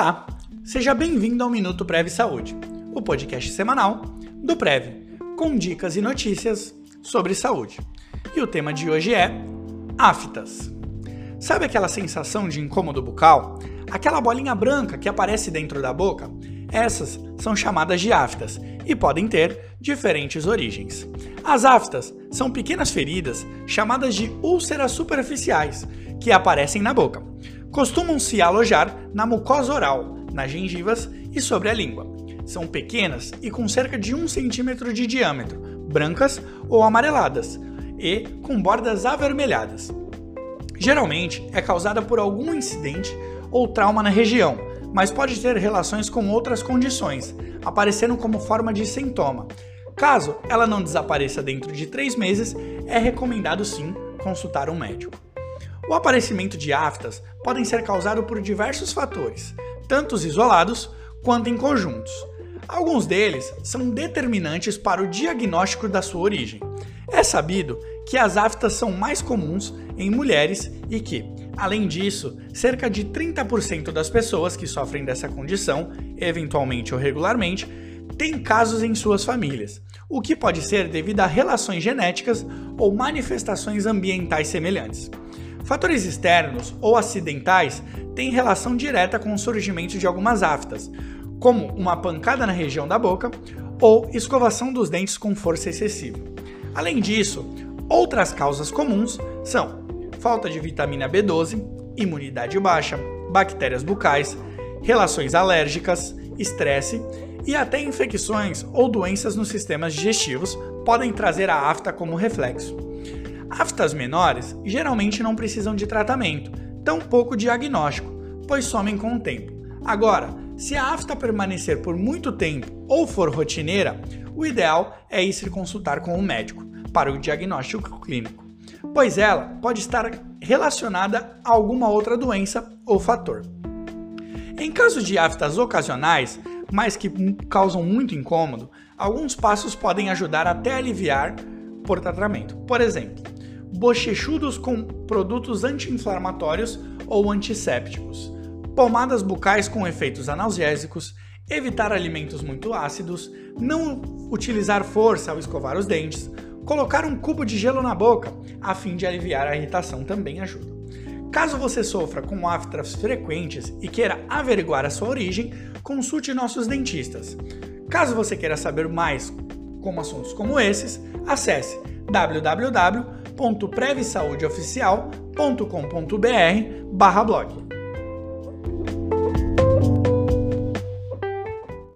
Olá, seja bem-vindo ao Minuto Prev Saúde, o podcast semanal do Prev, com dicas e notícias sobre saúde. E o tema de hoje é aftas. Sabe aquela sensação de incômodo bucal? Aquela bolinha branca que aparece dentro da boca? Essas são chamadas de aftas e podem ter diferentes origens. As aftas são pequenas feridas chamadas de úlceras superficiais que aparecem na boca costumam se alojar na mucosa oral, nas gengivas e sobre a língua. São pequenas e com cerca de 1 cm de diâmetro, brancas ou amareladas e com bordas avermelhadas. Geralmente é causada por algum incidente ou trauma na região, mas pode ter relações com outras condições, aparecendo como forma de sintoma. Caso ela não desapareça dentro de 3 meses, é recomendado sim consultar um médico. O aparecimento de aftas podem ser causado por diversos fatores, tanto os isolados quanto em conjuntos. Alguns deles são determinantes para o diagnóstico da sua origem. É sabido que as aftas são mais comuns em mulheres e que, além disso, cerca de 30% das pessoas que sofrem dessa condição, eventualmente ou regularmente, têm casos em suas famílias, o que pode ser devido a relações genéticas ou manifestações ambientais semelhantes. Fatores externos ou acidentais têm relação direta com o surgimento de algumas aftas, como uma pancada na região da boca ou escovação dos dentes com força excessiva. Além disso, outras causas comuns são falta de vitamina B12, imunidade baixa, bactérias bucais, relações alérgicas, estresse e até infecções ou doenças nos sistemas digestivos podem trazer a afta como reflexo. Aftas menores geralmente não precisam de tratamento, tampouco diagnóstico, pois somem com o tempo. Agora, se a afta permanecer por muito tempo ou for rotineira, o ideal é ir se consultar com o um médico para o diagnóstico clínico, pois ela pode estar relacionada a alguma outra doença ou fator. Em caso de aftas ocasionais, mas que causam muito incômodo, alguns passos podem ajudar até aliviar por tratamento. Por exemplo, bochechudos com produtos anti-inflamatórios ou antissépticos, pomadas bucais com efeitos analgésicos, evitar alimentos muito ácidos, não utilizar força ao escovar os dentes, colocar um cubo de gelo na boca a fim de aliviar a irritação também ajuda. Caso você sofra com aftas frequentes e queira averiguar a sua origem, consulte nossos dentistas. Caso você queira saber mais como assuntos como esses, acesse www www.prevsaudeoficial.com.br blog.